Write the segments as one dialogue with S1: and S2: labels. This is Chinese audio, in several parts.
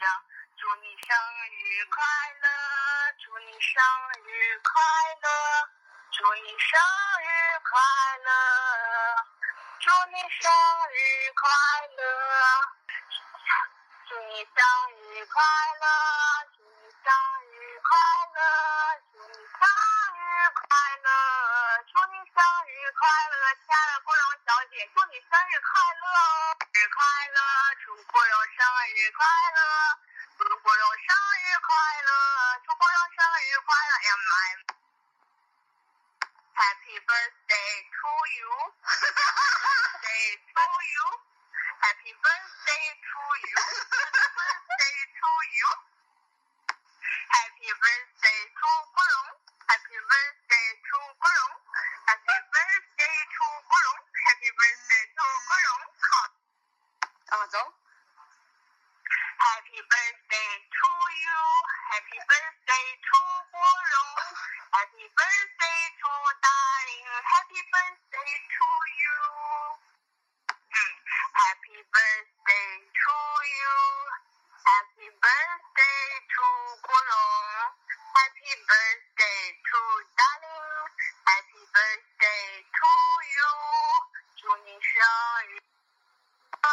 S1: 祝你生日快乐，祝你生日快乐，祝你生日快乐，祝你生日快乐，祝你生日快乐，祝你生日快乐，祝你生日快乐，祝你生日快乐，亲爱的郭荣小姐，祝你生日快乐哦！生日快乐，祝生日快乐，祝郭荣生日快乐，祝郭荣生日快乐呀！My happy birthday to you，Happy birthday to you, happy birthday to you, ，Happy birthday to 大林，Happy birthday to you。嗯，Happy birthday to you, Happy birthday to 郭荣，Happy birthday to 大林，Happy birthday to you。祝你生日快乐！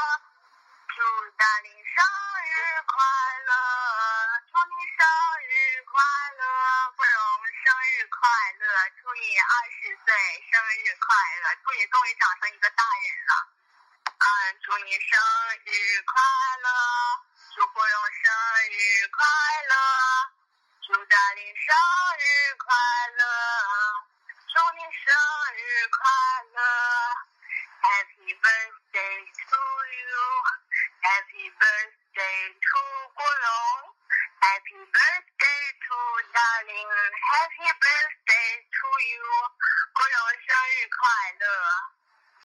S1: 祝大林生日快乐， 祝你二十岁生日快乐，祝你终于长成一个大人了。嗯，祝你生日快乐，祝不荣生日快乐，祝大林生日快乐，祝你生日快乐，Happy birthday to you。Happy birthday to 郭荣，Happy birthday to 大林，Happy birthday